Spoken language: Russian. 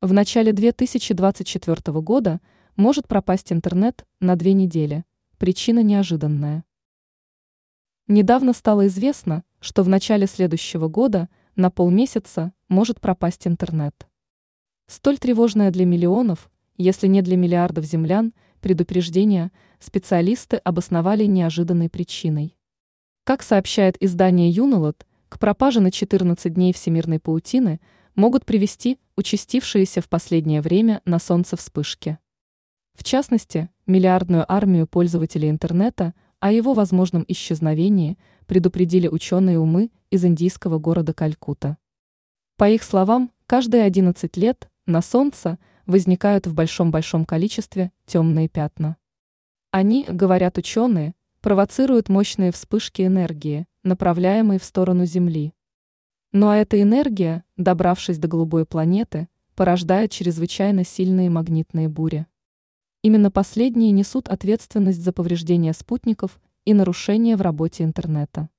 В начале 2024 года может пропасть интернет на две недели. Причина неожиданная. Недавно стало известно, что в начале следующего года на полмесяца может пропасть интернет. Столь тревожное для миллионов, если не для миллиардов землян, предупреждение специалисты обосновали неожиданной причиной. Как сообщает издание Юнолот, к пропаже на 14 дней всемирной паутины могут привести участившиеся в последнее время на Солнце вспышки. В частности, миллиардную армию пользователей интернета о его возможном исчезновении предупредили ученые умы из индийского города Калькута. По их словам, каждые 11 лет на Солнце возникают в большом-большом количестве темные пятна. Они, говорят ученые, провоцируют мощные вспышки энергии, направляемые в сторону Земли. Ну а эта энергия, добравшись до голубой планеты, порождает чрезвычайно сильные магнитные бури. Именно последние несут ответственность за повреждение спутников и нарушения в работе интернета.